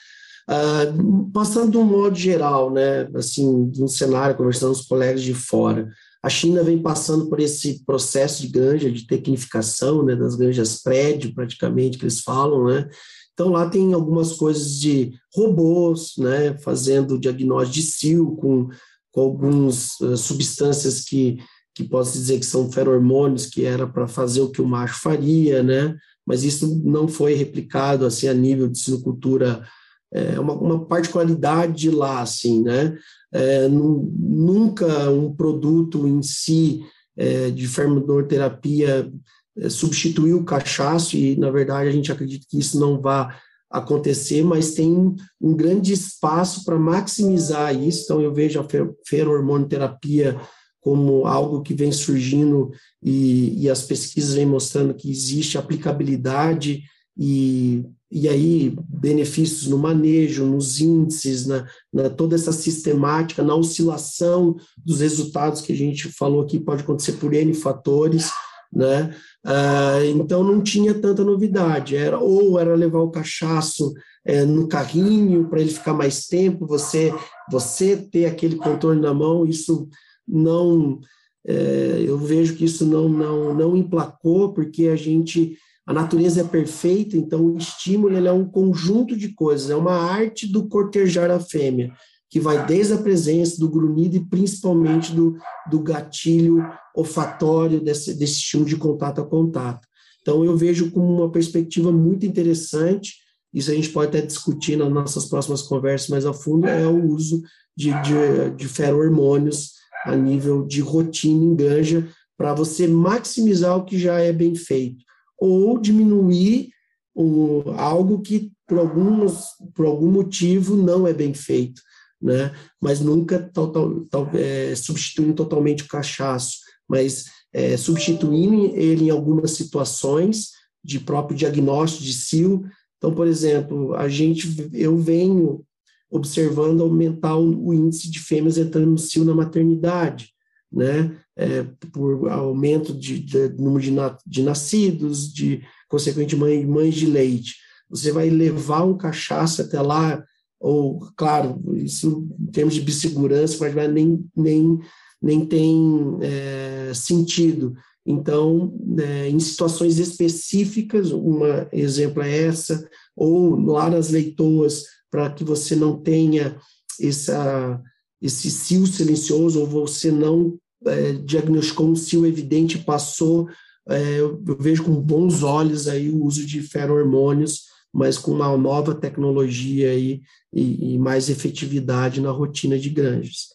uh, passando de um modo geral, né, assim, um cenário, conversando com os colegas de fora. A China vem passando por esse processo de granja, de tecnificação, né, das granjas prédio, praticamente, que eles falam, né, então, lá tem algumas coisas de robôs, né, fazendo diagnóstico de cio com com algumas uh, substâncias que, que posso dizer que são feromônios, que era para fazer o que o macho faria, né? Mas isso não foi replicado assim a nível de sinocultura, é uma, uma particularidade de lá, assim, né? É, nunca um produto em si é, de fermodorterapia substituiu o cachaço e, na verdade, a gente acredita que isso não vai acontecer, mas tem um grande espaço para maximizar isso. Então, eu vejo a ferormonoterapia como algo que vem surgindo e, e as pesquisas vêm mostrando que existe aplicabilidade e, e aí benefícios no manejo, nos índices, na, na toda essa sistemática, na oscilação dos resultados que a gente falou aqui, pode acontecer por N fatores, né? Ah, então não tinha tanta novidade, era ou era levar o cachaço é, no carrinho para ele ficar mais tempo, você você ter aquele controle na mão, isso não é, eu vejo que isso não não não emplacou porque a gente a natureza é perfeita, então o estímulo é um conjunto de coisas, é uma arte do cortejar a fêmea que vai desde a presença do grunhido e principalmente do, do gatilho olfatório desse, desse estímulo de contato a contato. Então, eu vejo como uma perspectiva muito interessante, isso a gente pode até discutir nas nossas próximas conversas mais a fundo, é o uso de, de, de ferro-hormônios a nível de rotina em granja, para você maximizar o que já é bem feito, ou diminuir um, algo que, por, alguns, por algum motivo, não é bem feito né? mas nunca total, tal, é, substituindo totalmente o cachaço, mas é, substituindo ele em algumas situações de próprio diagnóstico de cio. Então, por exemplo, a gente, eu venho observando aumentar o, índice de fêmeas entrando no cio na maternidade, né? É, por aumento de, de número de, na, de, nascidos, de consequente mãe, mães de leite. Você vai levar um cachaça até lá ou, claro, isso em termos de biossegurança, mas nem, nem, nem tem é, sentido. Então, é, em situações específicas, um exemplo é essa, ou lá nas leitoas, para que você não tenha essa, esse cio silencioso, ou você não é, diagnosticou um cio evidente passou, é, eu, vejo com bons olhos aí o uso de ferro-hormônios mas com uma nova tecnologia aí e, e, mais efetividade na rotina de granjas.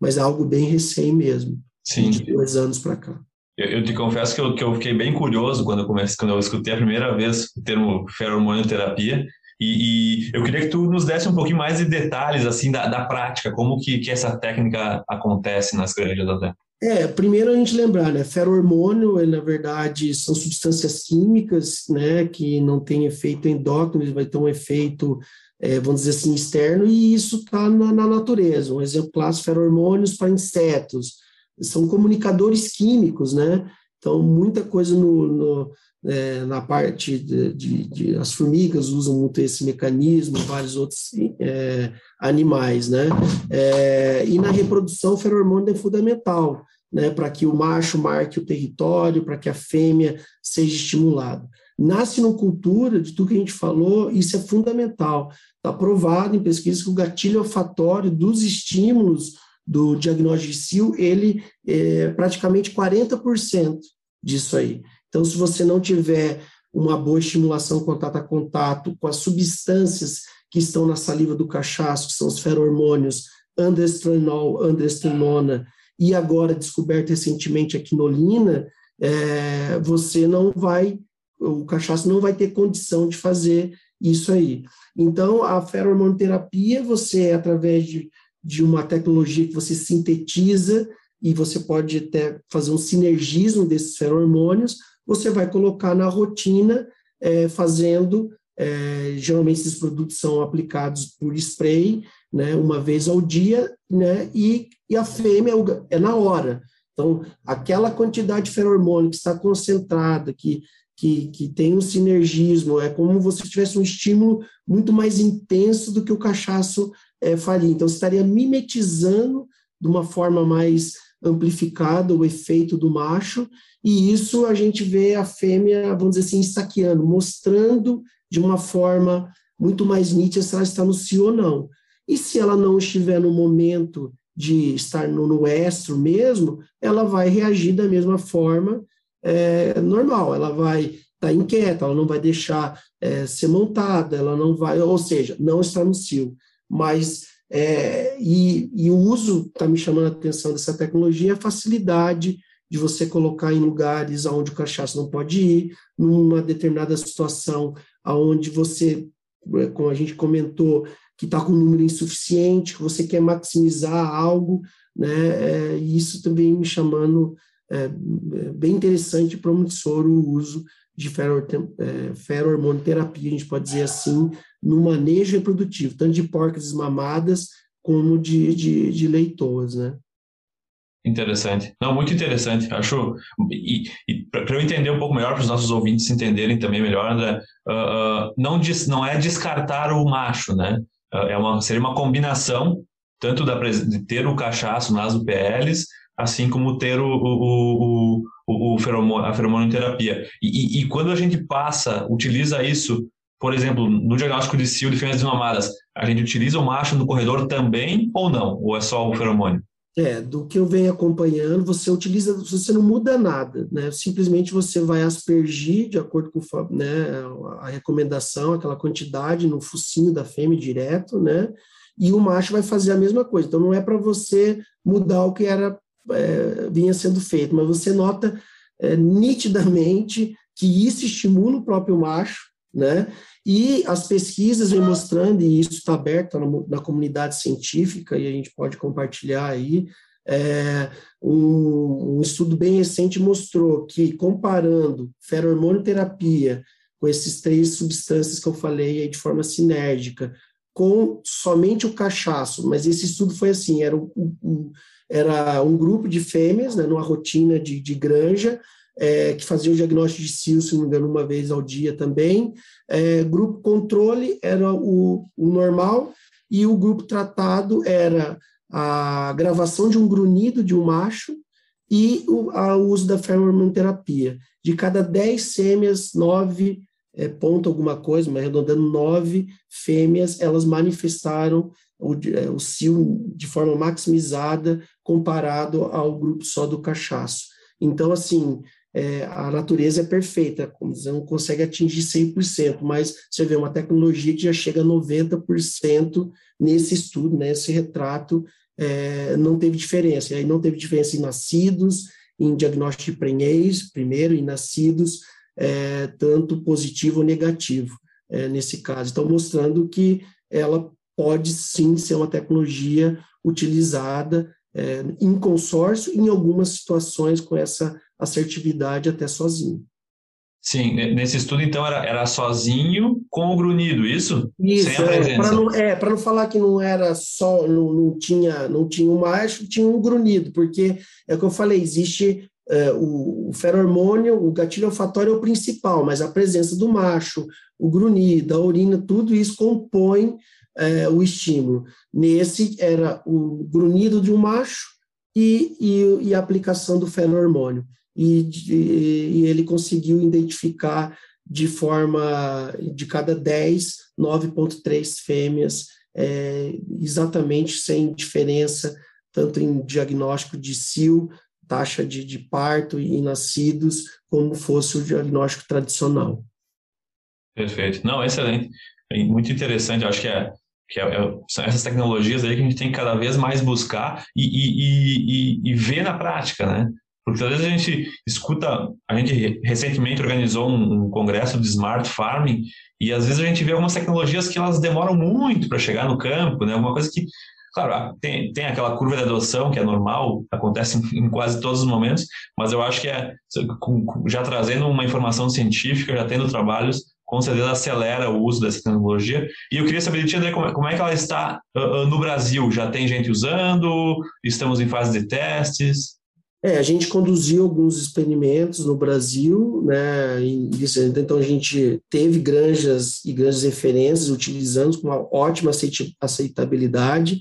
Mas é algo bem recém mesmo, Sim. de dois anos para cá. Eu, eu, te confesso que eu, que eu fiquei bem curioso quando eu, comecei, quando eu escutei a primeira vez o termo ferromonioterapia, e, e, eu queria que tu nos desse um pouquinho mais de detalhes assim da, da prática, como que, que essa técnica acontece nas granjas até. É, primeiro a gente lembrar, né, ferrohormônio, ele, na verdade, são substâncias químicas, né, que não têm efeito endócrino, vai ter um efeito, é, vamos dizer assim, externo, e isso está na, na, natureza. Um exemplo clássico, ferrohormônios para insetos, são comunicadores químicos, né, então muita coisa no, no é, na parte de, de, de, as formigas usam muito esse mecanismo, vários outros é, animais, né? É, e na reprodução, o feromônio é fundamental, né? Para que o macho marque o território, para que a fêmea seja estimulada. Na sinocultura, de tudo que a gente falou, isso é fundamental. Está provado em pesquisas que o gatilho olfatório dos estímulos do diagnóstico de cio, ele é praticamente 40% disso aí. Então, se você não tiver uma boa estimulação contato a contato com as substâncias que estão na saliva do cachaço, que são os feromônios, andestranol, andestrenona, e agora descoberto recentemente a quinolina, é, você não vai, o cachaço não vai ter condição de fazer isso aí. Então, a ferromonoterapia, você, através de, de uma tecnologia que você sintetiza e você pode até fazer um sinergismo desses feromônios, você vai colocar na rotina, é, fazendo, é, geralmente esses produtos são aplicados por spray, né, uma vez ao dia, né, e, e a fêmea é na hora. Então, aquela quantidade de feromônio que está concentrada, que, que, que tem um sinergismo, é como se tivesse um estímulo muito mais intenso do que o cachaço é, faria. Então, você estaria mimetizando de uma forma mais amplificada o efeito do macho, e isso a gente vê a fêmea, vamos dizer assim, estaqueando, mostrando de uma forma muito mais nítida se ela está no cio ou não. E se ela não estiver no momento de estar no, no estro mesmo, ela vai reagir da mesma forma é, normal, ela vai estar tá inquieta, ela não vai deixar é, ser montada, ela não vai, ou seja, não está no cio. Mas, é, e, e, o uso, está me chamando a atenção dessa tecnologia, é a facilidade de você colocar em lugares onde o cachaço não pode ir, numa determinada situação onde você, como a gente comentou, que está com um número insuficiente, que você quer maximizar algo, né? É, e isso também me chamando é, bem interessante e promissor o uso de é, ferrohormonoterapia, a gente pode dizer assim, no manejo reprodutivo, tanto de porcas desmamadas como de, de, de leitoas, né? Interessante. Não, muito interessante. Acho. E, e para eu entender um pouco melhor, para os nossos ouvintes entenderem também melhor, André, uh, uh, não, diz, não é descartar o macho, né? Uh, é uma, seria uma combinação tanto da, de ter o cachaço nas UPLs, assim como ter o, o, o, o feromônio, a feromonoterapia. E, e, e, quando a gente passa, utiliza isso, por exemplo, no diagnóstico de cio de fêmeas desmamadas, a gente utiliza o macho no corredor também ou não? Ou é só o feromônio? É, do que eu venho acompanhando, você utiliza, você não muda nada, né? Simplesmente você vai aspergir, de acordo com né, a recomendação, aquela quantidade no focinho da fêmea direto, né? E o macho vai fazer a mesma coisa. Então, não é para você mudar o que era é, vinha sendo feito, mas você nota é, nitidamente que isso estimula o próprio macho, né? E as pesquisas vêm mostrando, e isso está aberto na, na, comunidade científica, e a gente pode compartilhar aí, é, um, um, estudo bem recente mostrou que, comparando feromônio-terapia com esses três substâncias que eu falei aí de forma sinérgica, com somente o cachaço, mas esse estudo foi assim, era um era um grupo de fêmeas, né, numa rotina de, de granja, é, que fazia o diagnóstico de cio, se não me engano, uma vez ao dia também. É, grupo controle era o, o, normal, e o grupo tratado era a gravação de um grunhido de um macho e o, a, uso da feromônio-terapia. De cada 10 fêmeas, 9 é, ponto alguma coisa, mas arredondando, 9 fêmeas, elas manifestaram o, é, o cio de forma maximizada comparado ao grupo só do cachaço. Então, assim, é, a natureza é perfeita, você não consegue atingir 100%, mas você vê uma tecnologia que já chega a 90% nesse estudo, nesse né, retrato, é, não teve diferença. E aí não teve diferença em nascidos, em diagnóstico de prenhez, primeiro, em nascidos, é, tanto positivo ou negativo, é, nesse caso. Então, mostrando que ela pode sim ser uma tecnologia utilizada é, em consórcio, em algumas situações com essa assertividade até sozinho. Sim, nesse estudo, então, era, era sozinho com o grunhido, isso? Isso, é, para não, é, não falar que não era só, não, não, tinha, não tinha um macho, tinha um grunhido, porque é o que eu falei, existe é, o, o feromônio, o gatilho olfatório é o principal, mas a presença do macho, o grunhido, a urina, tudo isso compõe é, o estímulo. Nesse era o grunhido de um macho e, e, e a aplicação do fenormônio. E, e, ele conseguiu identificar de forma de cada 10, 9,3 fêmeas, é, exatamente sem diferença, tanto em diagnóstico de cio, taxa de, de parto e nascidos, como fosse o diagnóstico tradicional. Perfeito. Não, excelente. Muito interessante. Acho que é que é, é, são essas tecnologias aí que a gente tem que cada vez mais buscar e, e, e, e ver na prática, né? Porque às vezes a gente escuta, a gente recentemente organizou um, um, congresso de smart farming e às vezes a gente vê algumas tecnologias que elas demoram muito para chegar no campo, né? Alguma coisa que, claro, tem, tem aquela curva de adoção que é normal, acontece em, em quase todos os momentos, mas eu acho que é já trazendo uma informação científica, já tendo trabalhos, com certeza acelera o uso dessa tecnologia. E eu queria saber de ti, André, como, como é que ela está uh, no Brasil? Já tem gente usando? Estamos em fase de testes? É, a gente conduziu alguns experimentos no Brasil, né? Então a gente teve granjas e grandes referências utilizando com uma ótima aceitabilidade.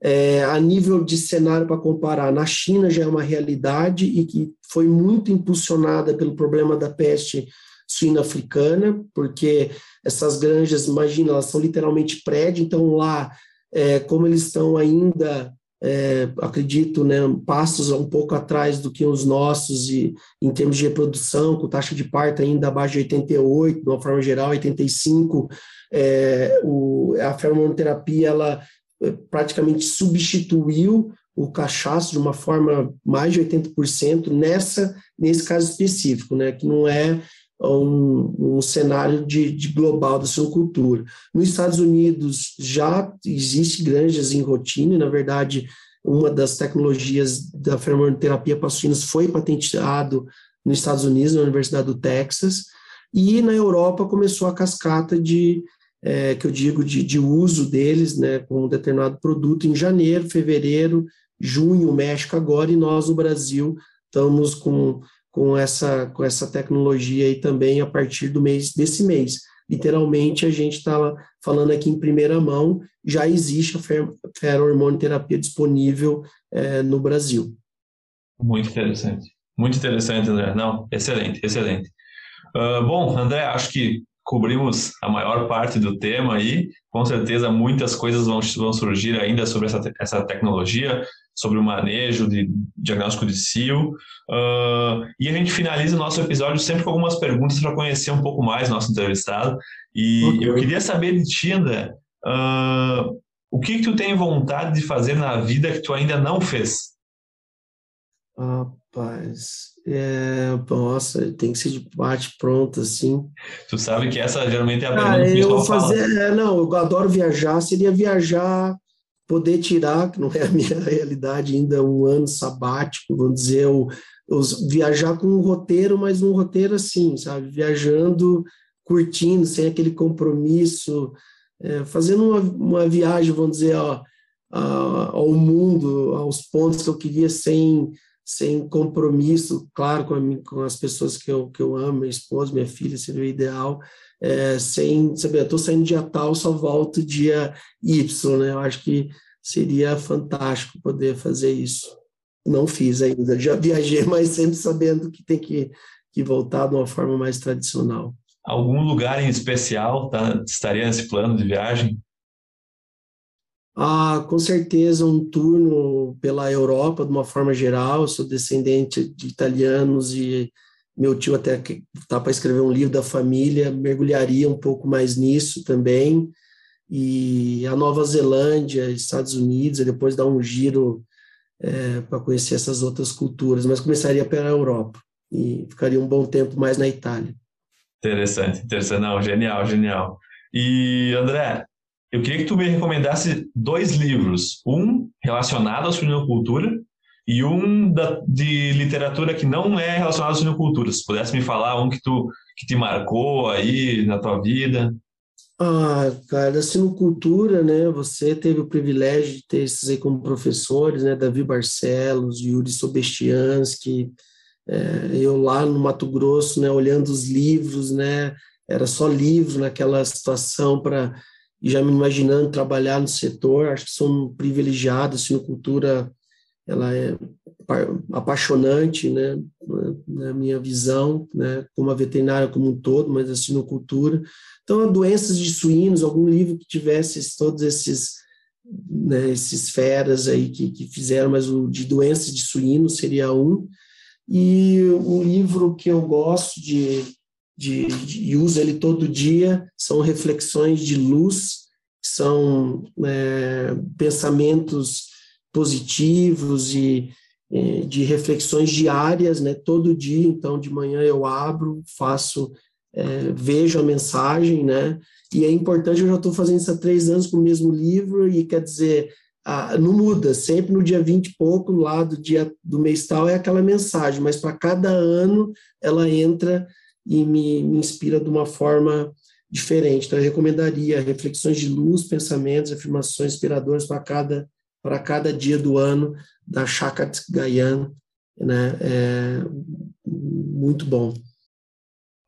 É, a nível de cenário para comparar, na China já é uma realidade e que foi muito impulsionada pelo problema da peste suína africana, porque essas granjas, imagina, elas são literalmente prédio, então lá, é, como eles estão ainda é, acredito, né, passos um pouco atrás do que os nossos e em termos de reprodução, com taxa de parto ainda abaixo de 88, de uma forma geral, 85, é, o, a fermoterapia ela é, praticamente substituiu o cachaço de uma forma mais de 80% nessa nesse caso específico, né, que não é um, um cenário de, de, global da suinocultura. Nos Estados Unidos já existe granjas em rotina, na verdade, uma das tecnologias da fermentaterapia para suínos foi patenteado nos Estados Unidos, na Universidade do Texas, e na Europa começou a cascata de, é, que eu digo, de, de uso deles, né, com um determinado produto em janeiro, fevereiro, junho, México agora, e nós no Brasil estamos com com essa, com essa tecnologia aí também a partir do mês desse mês. Literalmente, a gente está falando aqui em primeira mão, já existe a fer ferrohormonoterapia disponível é, no Brasil. Muito interessante. Muito interessante, André. Não, excelente, excelente. Uh, bom, André, acho que cobrimos a maior parte do tema aí. Com certeza, muitas coisas vão, vão surgir ainda sobre essa, essa tecnologia sobre o manejo de diagnóstico de CIO. Uh, e a gente finaliza o nosso episódio sempre com algumas perguntas para conhecer um pouco mais nosso entrevistado. E okay. eu queria saber de ti, André, uh, o que, que tu tem vontade de fazer na vida que tu ainda não fez? Rapaz, é, nossa, tem que ser de parte pronta, assim. Tu sabe que essa geralmente é a pergunta que eu fazer, é, Não, eu adoro viajar, seria viajar poder tirar, que não é a minha realidade ainda, um ano sabático, vamos dizer, ou, ou viajar com um roteiro, mas um roteiro assim, sabe? Viajando, curtindo, sem aquele compromisso, é, fazendo uma, uma viagem, vamos dizer, ó, ao mundo, aos pontos que eu queria sem sem compromisso, claro, com, com as pessoas que eu, que eu amo, minha esposa, minha filha, seria o ideal, é, sem saber, estou saindo dia tal, só volto dia Y, né? Eu acho que seria fantástico poder fazer isso. Não fiz ainda, já viajei, mas sempre sabendo que tem que, que voltar de uma forma mais tradicional. Algum lugar em especial tá, estaria nesse plano de viagem? Ah, com certeza um turno pela Europa de uma forma geral. Eu sou descendente de italianos e meu tio até está para escrever um livro da família, mergulharia um pouco mais nisso também. E a Nova Zelândia, Estados Unidos, e depois dar um giro é, para conhecer essas outras culturas, mas começaria pela Europa e ficaria um bom tempo mais na Itália. Interessante, interessante. Não, genial, genial. E André, eu queria que tu me recomendasse dois livros, um relacionado à suinocultura e um da, de literatura que não é relacionado à suinocultura. Se pudesse me falar um que tu que te marcou aí na tua vida. Ah, cara, sinocultura, né? Você teve o privilégio de ter esses aí como professores, né? Davi Barcelos, Yuri Sobestiansky, é, eu lá no Mato Grosso, né? Olhando os livros, né? Era só livro naquela situação para e já me imaginando trabalhar no setor, acho que sou um privilegiado, a sinocultura ela é apaixonante, né, na minha visão, né, como a veterinária como um todo, mas a sinocultura. Então, doenças de suínos, algum livro que tivesse todos esses, né, esses feras aí que, que fizeram, mas o de doenças de suínos seria um. E um livro que eu gosto de, de, de e uso ele todo dia são Reflexões de Luz, são é, pensamentos positivos e de reflexões diárias, né? Todo dia, então de manhã eu abro, faço, é, vejo a mensagem, né? E é importante, eu já estou fazendo isso há três anos com o mesmo livro e quer dizer, não muda, sempre no dia 20 e pouco, lá do dia do mês tal, é aquela mensagem, mas para cada ano ela entra e me, me inspira de uma forma diferente. Então, eu recomendaria reflexões de luz, pensamentos, afirmações inspiradoras para cada para cada dia do ano da Shakat Gayan, né? É muito bom.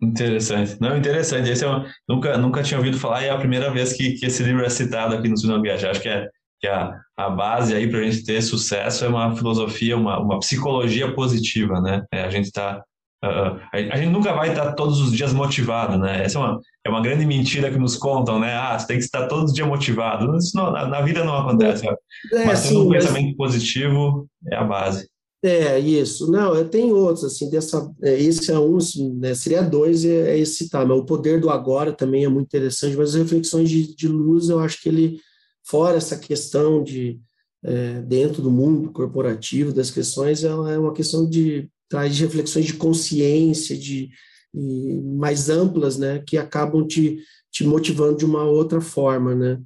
Interessante. Não, interessante. Esse é nunca, nunca tinha ouvido falar e é a primeira vez que, que esse livro é citado aqui no Sinal Viajar. Acho que é que a, a base aí para a gente ter sucesso é uma filosofia, uma, uma psicologia positiva, né? É, a gente está Uh, a, gente nunca vai estar todos os dias motivado, né? Essa é uma, é uma grande mentira que nos contam, né? Ah, você tem que estar todos os dias motivado. Isso não, na, na, vida não acontece. É, mas sim, um pensamento mas... positivo é a base. É, isso. Não, tem outros, assim, dessa, é, esse é um, né, seria dois, é, é esse tá, mas o poder do agora também é muito interessante, mas as reflexões de, de luz, eu acho que ele, fora essa questão de, é, dentro do mundo corporativo, das questões, ela é uma questão de traz reflexões de consciência, de, mais amplas, né, que acabam te, te motivando de uma outra forma, né.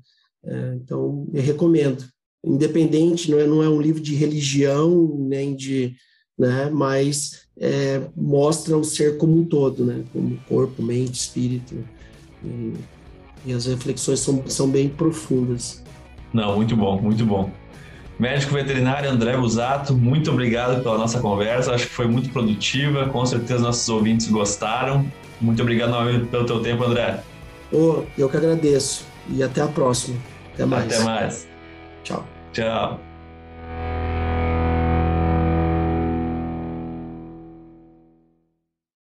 É, então, eu recomendo. Independente, não é, não é um livro de religião, nem de, né, mas é, mostra o ser como um todo, né, como corpo, mente, espírito. E, e as reflexões são, são bem profundas. Não, muito bom, muito bom. Médico veterinário André Busato, muito obrigado pela nossa conversa. Acho que foi muito produtiva. Com certeza nossos ouvintes gostaram. Muito obrigado novamente pelo teu tempo, André. Oh, eu que agradeço. E até a próxima. Até mais. Até mais. Tchau. Tchau.